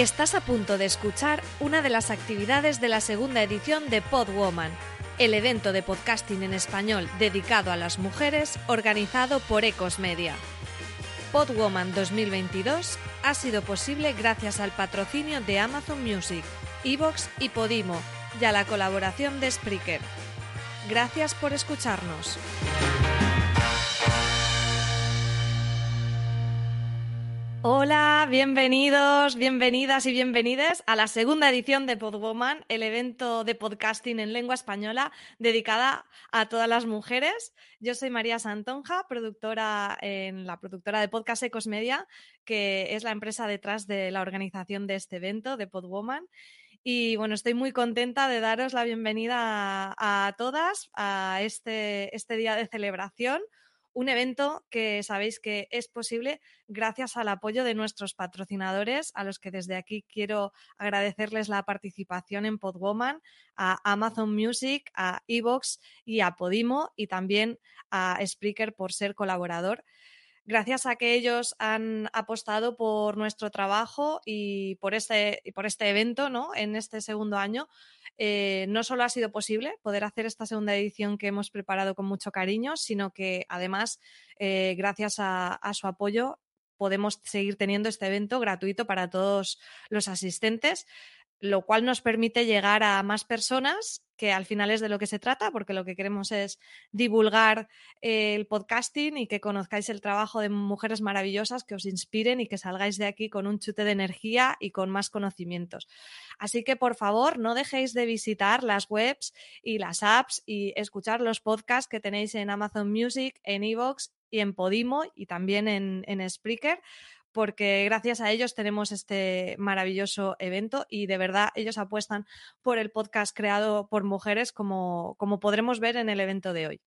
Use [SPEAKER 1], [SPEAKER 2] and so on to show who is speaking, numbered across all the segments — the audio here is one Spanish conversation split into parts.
[SPEAKER 1] Estás a punto de escuchar una de las actividades de la segunda edición de Podwoman, el evento de podcasting en español dedicado a las mujeres organizado por Ecos Media. Podwoman 2022 ha sido posible gracias al patrocinio de Amazon Music, Evox y Podimo y a la colaboración de Spreaker. Gracias por escucharnos. Hola, bienvenidos, bienvenidas y bienvenidas a la segunda edición de Podwoman, el evento de podcasting en lengua española dedicada a todas las mujeres. Yo soy María Santonja, productora en la productora de podcast Ecos Media, que es la empresa detrás de la organización de este evento de Podwoman. Y bueno, estoy muy contenta de daros la bienvenida a, a todas a este, este día de celebración un evento que sabéis que es posible gracias al apoyo de nuestros patrocinadores, a los que desde aquí quiero agradecerles la participación en Podwoman, a Amazon Music, a Evox y a Podimo y también a Spreaker por ser colaborador. Gracias a que ellos han apostado por nuestro trabajo y por este, por este evento ¿no? en este segundo año, eh, no solo ha sido posible poder hacer esta segunda edición que hemos preparado con mucho cariño, sino que además, eh, gracias a, a su apoyo, podemos seguir teniendo este evento gratuito para todos los asistentes lo cual nos permite llegar a más personas, que al final es de lo que se trata, porque lo que queremos es divulgar eh, el podcasting y que conozcáis el trabajo de mujeres maravillosas que os inspiren y que salgáis de aquí con un chute de energía y con más conocimientos. Así que por favor, no dejéis de visitar las webs y las apps y escuchar los podcasts que tenéis en Amazon Music, en Evox y en Podimo y también en, en Spreaker porque gracias a ellos tenemos este maravilloso evento y de verdad ellos apuestan por el podcast creado por mujeres como, como podremos ver en el evento de hoy.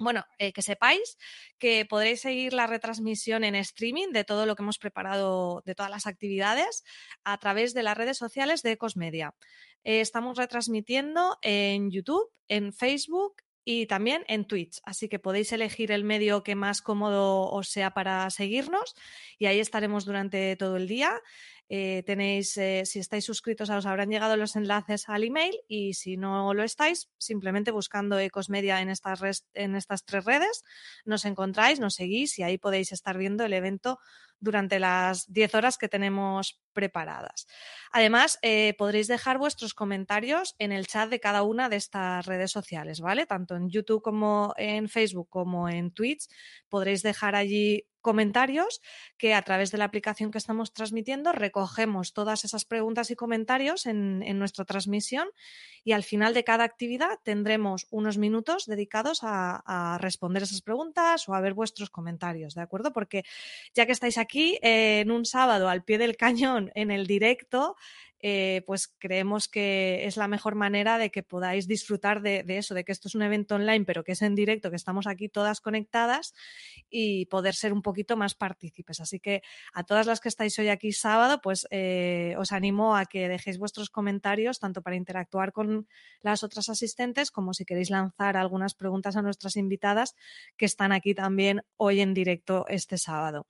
[SPEAKER 1] Bueno, eh, que sepáis que podréis seguir la retransmisión en streaming de todo lo que hemos preparado, de todas las actividades, a través de las redes sociales de Ecosmedia. Eh, estamos retransmitiendo en YouTube, en Facebook, y también en Twitch. Así que podéis elegir el medio que más cómodo os sea para seguirnos y ahí estaremos durante todo el día. Eh, tenéis, eh, si estáis suscritos, os habrán llegado los enlaces al email y si no lo estáis, simplemente buscando Ecosmedia en estas, en estas tres redes, nos encontráis, nos seguís y ahí podéis estar viendo el evento durante las 10 horas que tenemos preparadas. Además, eh, podréis dejar vuestros comentarios en el chat de cada una de estas redes sociales, ¿vale? Tanto en YouTube como en Facebook como en Twitch podréis dejar allí comentarios que a través de la aplicación que estamos transmitiendo recogemos todas esas preguntas y comentarios en, nuestra transmisión y al final de cada actividad tendremos unos minutos dedicados a, a, responder esas preguntas o a ver vuestros comentarios, ¿de acuerdo? Porque ya que estáis aquí eh, en un sábado al pie del cañón en el directo, eh, pues creemos que es la mejor manera de que podáis disfrutar de, eso, de que esto es un evento online, pero que es en directo, que estamos aquí todas conectadas y poder ser un poquito más partícipes. Así que a todas las que estáis hoy aquí sábado, pues eh, os animo a que dejéis vuestros comentarios, tanto para interactuar con las otras asistentes, como si queréis lanzar algunas preguntas a nuestras invitadas que están aquí también hoy en directo este sábado.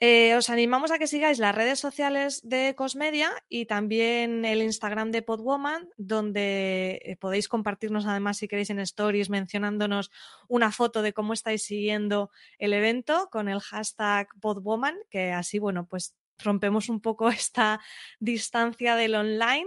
[SPEAKER 1] Eh, os animamos a que sigáis las redes sociales de Cosmedia y también el Instagram de Podwoman, donde eh, podéis compartirnos además si queréis en stories mencionándonos una foto de cómo estáis siguiendo el evento con el hashtag Podwoman, que así, bueno, pues rompemos un poco esta distancia del online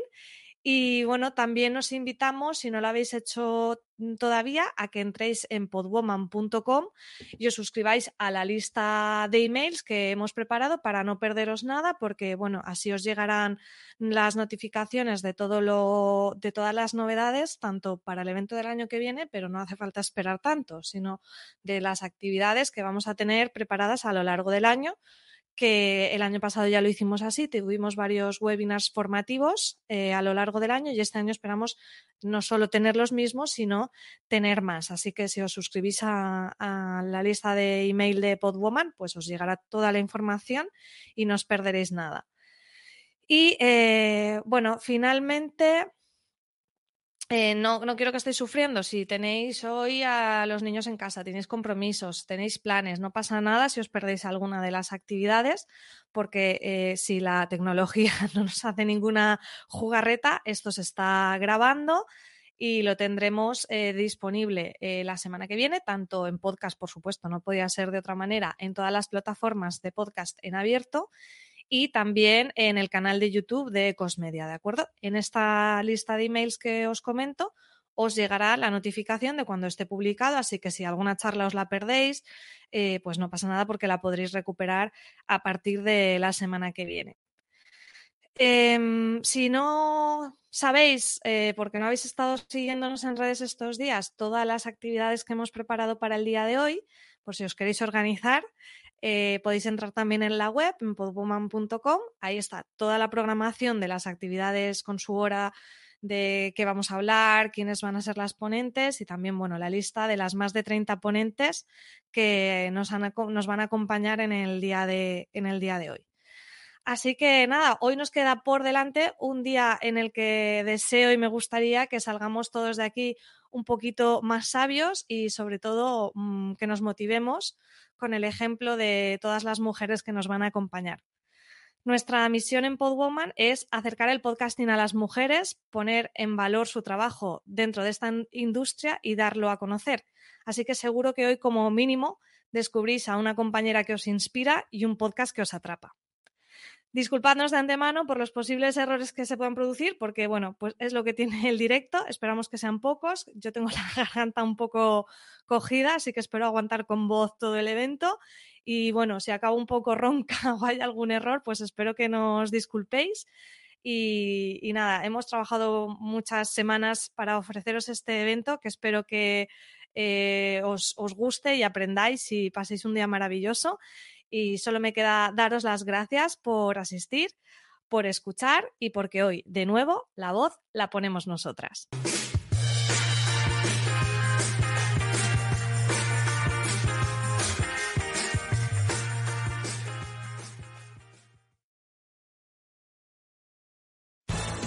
[SPEAKER 1] y bueno, también os invitamos, si no lo habéis hecho todavía, a que entréis en podwoman.com y os suscribáis a la lista de emails que hemos preparado para no perderos nada, porque bueno, así os llegarán las notificaciones de todo lo, de todas las novedades, tanto para el evento del año que viene, pero no hace falta esperar tanto, sino de las actividades que vamos a tener preparadas a lo largo del año que el año pasado ya lo hicimos así, tuvimos varios webinars formativos eh, a lo largo del año y este año esperamos no solo tener los mismos, sino tener más. Así que si os suscribís a, la lista de email de Podwoman, pues os llegará toda la información y no os perderéis nada. Y eh, bueno, finalmente eh, no, no, quiero que estéis sufriendo. Si tenéis hoy a los niños en casa, tenéis compromisos, tenéis planes, no pasa nada si os perdéis alguna de las actividades, porque eh, si la tecnología no nos hace ninguna jugarreta, esto se está grabando y lo tendremos eh, disponible la semana que viene, tanto en podcast, por supuesto, no podía ser de otra manera, en todas las plataformas de podcast en abierto y también en el canal de YouTube de Ecosmedia, ¿de acuerdo? En esta lista de emails que os comento os llegará la notificación de cuando esté publicado, así que si alguna charla os la perdéis, eh, pues no pasa nada porque la podréis recuperar a partir de la semana que viene. Em, si no sabéis, eh, porque no habéis estado siguiéndonos en redes estos días, todas las actividades que hemos preparado para el día de hoy, por si os queréis organizar, eh, podéis entrar también en la web, en podwoman.com. Ahí está toda la programación de las actividades con su hora de qué vamos a hablar, quiénes van a ser las ponentes y también, bueno, la lista de las más de 30 ponentes que nos, van a acompañar en el, día de, en el día de hoy. Así que nada, hoy nos queda por delante un día en el que deseo y me gustaría que salgamos todos de aquí un poquito más sabios y sobre todo mm, que nos motivemos con el ejemplo de todas las mujeres que nos van a acompañar. Nuestra misión en Podwoman es acercar el podcasting a las mujeres, poner en valor su trabajo dentro de esta industria y darlo a conocer. Así que seguro que hoy como mínimo descubrís a una compañera que os inspira y un podcast que os atrapa. Disculpadnos de antemano por los posibles errores que se puedan producir, porque bueno, pues es lo que tiene el directo. Esperamos que sean pocos. Yo tengo la garganta un poco cogida, así que espero aguantar con voz todo el evento. Y bueno, si acabo un poco ronca o hay algún error, pues espero que nos disculpéis. Y, nada, hemos trabajado muchas semanas para ofreceros este evento que espero que eh, os, os guste y aprendáis y paséis un día maravilloso y solo me queda daros las gracias por asistir, por escuchar y porque hoy, de nuevo, la voz la ponemos nosotras.